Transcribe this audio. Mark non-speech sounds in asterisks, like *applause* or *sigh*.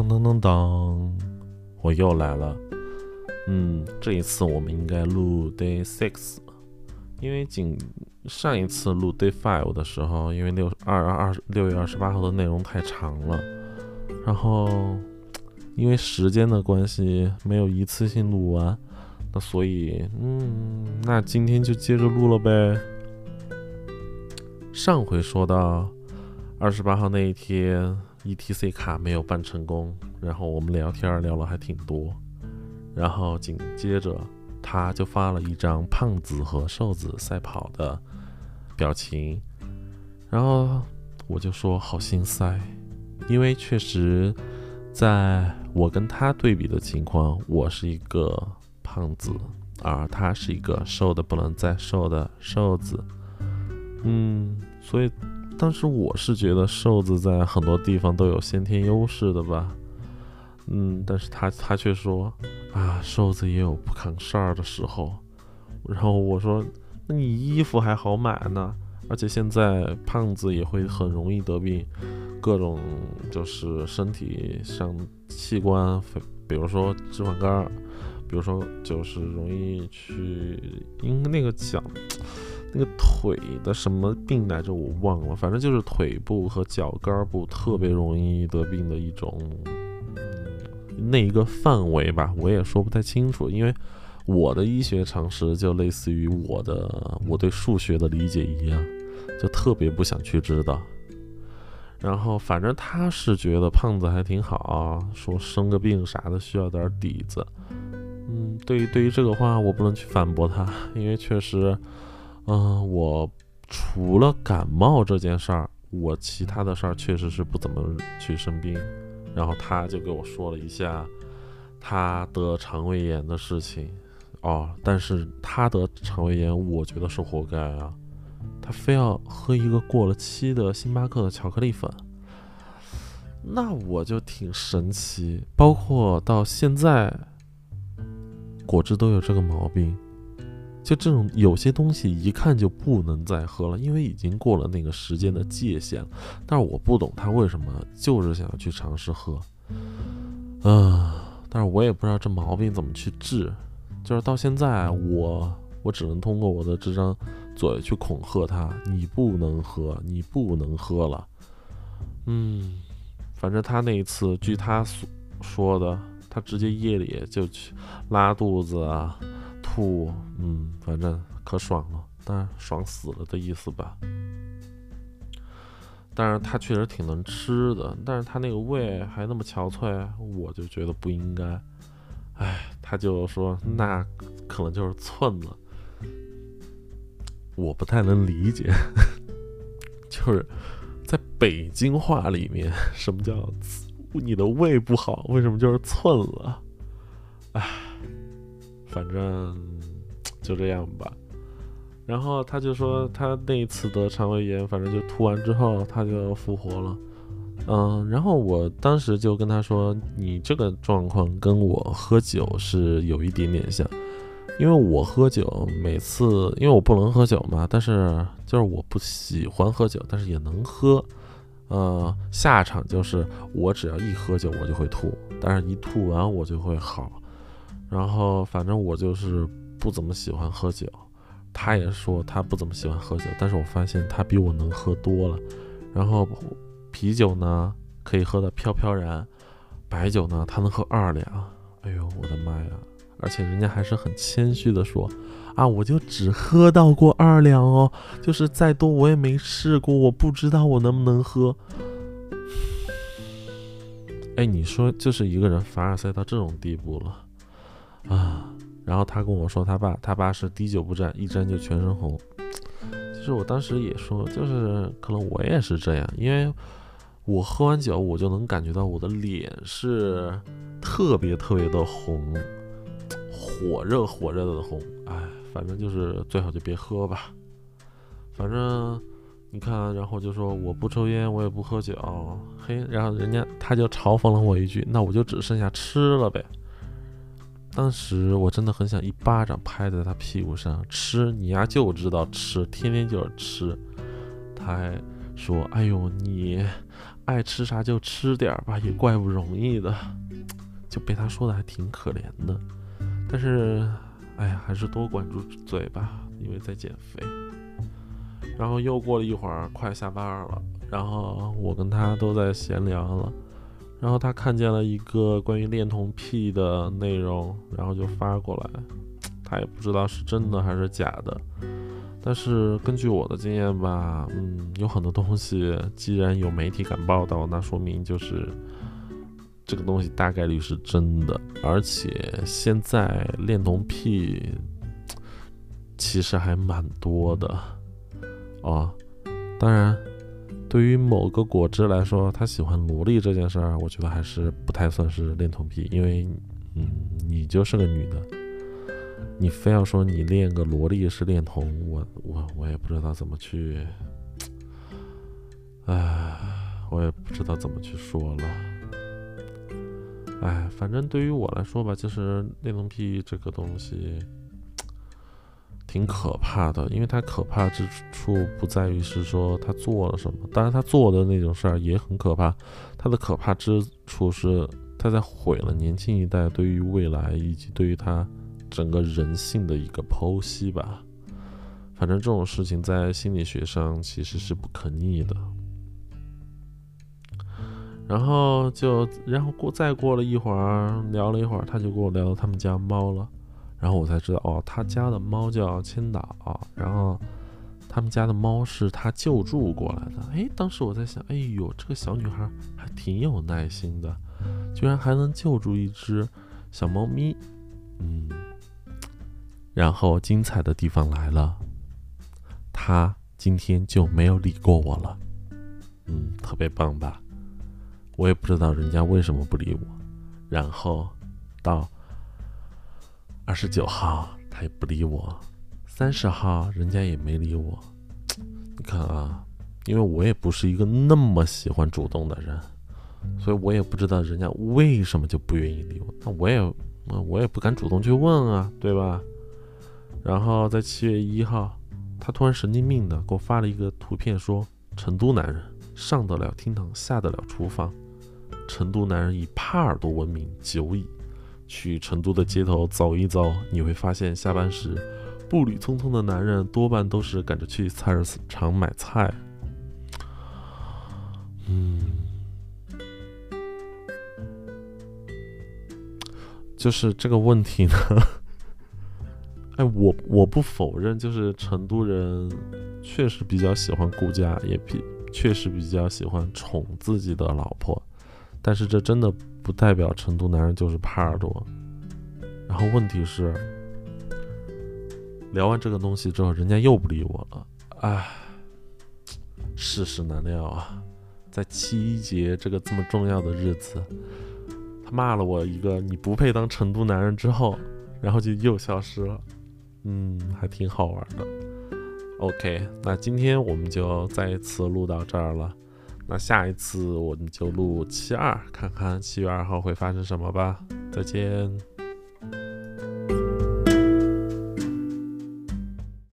当当当当，我又来了。嗯，这一次我们应该录 day six，因为仅上一次录 day five 的时候，因为六二二六月二十八号的内容太长了，然后因为时间的关系没有一次性录完，那所以嗯，那今天就接着录了呗。上回说到二十八号那一天，ETC 卡没有办成功，然后我们聊天聊了还挺多，然后紧接着他就发了一张胖子和瘦子赛跑的表情，然后我就说好心塞，因为确实在我跟他对比的情况，我是一个胖子，而他是一个瘦的不能再瘦的瘦子。嗯，所以当时我是觉得瘦子在很多地方都有先天优势的吧。嗯，但是他他却说啊，瘦子也有不扛事儿的时候。然后我说，那你衣服还好买呢，而且现在胖子也会很容易得病，各种就是身体上器官，比如说脂肪肝，比如说就是容易去，因那个讲。那个腿的什么病来着？我忘了，反正就是腿部和脚跟部特别容易得病的一种，那一个范围吧，我也说不太清楚，因为我的医学常识就类似于我的我对数学的理解一样，就特别不想去知道。然后反正他是觉得胖子还挺好，说生个病啥的需要点底子。嗯，对于对于这个话，我不能去反驳他，因为确实。嗯，我除了感冒这件事儿，我其他的事儿确实是不怎么去生病。然后他就给我说了一下他得肠胃炎的事情。哦，但是他得肠胃炎，我觉得是活该啊。他非要喝一个过了期的星巴克的巧克力粉，那我就挺神奇。包括到现在，果汁都有这个毛病。就这种有些东西一看就不能再喝了，因为已经过了那个时间的界限。但是我不懂他为什么就是想要去尝试喝，嗯，但是我也不知道这毛病怎么去治。就是到现在，我我只能通过我的这张嘴去恐吓他：你不能喝，你不能喝了。嗯，反正他那一次，据他所说的，他直接夜里就去拉肚子啊。吐，嗯，反正可爽了，但爽死了的意思吧。但是他确实挺能吃的，但是他那个胃还那么憔悴，我就觉得不应该。哎，他就说那可能就是寸了，我不太能理解，*laughs* 就是在北京话里面，什么叫 *laughs* 你的胃不好？为什么就是寸了？哎。反正就这样吧，然后他就说他那一次得肠胃炎，反正就吐完之后他就复活了，嗯，然后我当时就跟他说，你这个状况跟我喝酒是有一点点像，因为我喝酒每次因为我不能喝酒嘛，但是就是我不喜欢喝酒，但是也能喝，呃，下场就是我只要一喝酒我就会吐，但是一吐完我就会好。然后反正我就是不怎么喜欢喝酒，他也说他不怎么喜欢喝酒，但是我发现他比我能喝多了。然后啤酒呢可以喝的飘飘然，白酒呢他能喝二两。哎呦我的妈呀！而且人家还是很谦虚的说啊，我就只喝到过二两哦，就是再多我也没试过，我不知道我能不能喝。哎，你说就是一个人凡尔赛到这种地步了。然后他跟我说，他爸他爸是滴酒不沾，一沾就全身红。其实我当时也说，就是可能我也是这样，因为我喝完酒，我就能感觉到我的脸是特别特别的红，火热火热的红。哎，反正就是最好就别喝吧。反正你看，然后就说我不抽烟，我也不喝酒，嘿，然后人家他就嘲讽了我一句，那我就只剩下吃了呗。当时我真的很想一巴掌拍在他屁股上，吃你丫就知道吃，天天就是吃。他还说：“哎呦，你爱吃啥就吃点儿吧，也怪不容易的。就被他说的还挺可怜的，但是，哎呀，还是多管住嘴吧，因为在减肥。然后又过了一会儿，快下班了，然后我跟他都在闲聊了，然后他看见了一个关于恋童癖的内容，然后就发过来，他也不知道是真的还是假的。但是根据我的经验吧，嗯，有很多东西，既然有媒体敢报道，那说明就是这个东西大概率是真的。而且现在恋童癖其实还蛮多的哦。当然，对于某个果汁来说，他喜欢萝莉这件事儿，我觉得还是不太算是恋童癖，因为，嗯，你就是个女的。你非要说你恋个萝莉是恋童，我我我也不知道怎么去，唉，我也不知道怎么去说了，唉，反正对于我来说吧，就是恋童癖这个东西挺可怕的，因为他可怕之处不在于是说他做了什么，当然他做的那种事儿也很可怕，他的可怕之处是他在毁了年轻一代对于未来以及对于他。整个人性的一个剖析吧，反正这种事情在心理学上其实是不可逆的。然后就，然后过再过了一会儿，聊了一会儿，他就跟我聊到他们家猫了，然后我才知道，哦，他家的猫叫千岛，然后他们家的猫是他救助过来的。哎，当时我在想，哎呦，这个小女孩还挺有耐心的，居然还能救助一只小猫咪，嗯。然后精彩的地方来了，他今天就没有理过我了，嗯，特别棒吧？我也不知道人家为什么不理我。然后到二十九号他也不理我，三十号人家也没理我。你看啊，因为我也不是一个那么喜欢主动的人，所以我也不知道人家为什么就不愿意理我。那我也，我也不敢主动去问啊，对吧？然后在七月一号，他突然神经病的给我发了一个图片，说：“成都男人上得了厅堂，下得了厨房。成都男人以耙耳朵闻名，久矣。去成都的街头走一走，你会发现下班时步履匆匆的男人多半都是赶着去菜市场买菜。”嗯，就是这个问题呢。哎，我我不否认，就是成都人确实比较喜欢顾家，也比确实比较喜欢宠自己的老婆，但是这真的不代表成都男人就是耙耳朵。然后问题是，聊完这个东西之后，人家又不理我了，唉，世事难料啊！在七一节这个这么重要的日子，他骂了我一个“你不配当成都男人”之后，然后就又消失了。嗯，还挺好玩的。OK，那今天我们就再一次录到这儿了。那下一次我们就录七二，看看七月二号会发生什么吧。再见。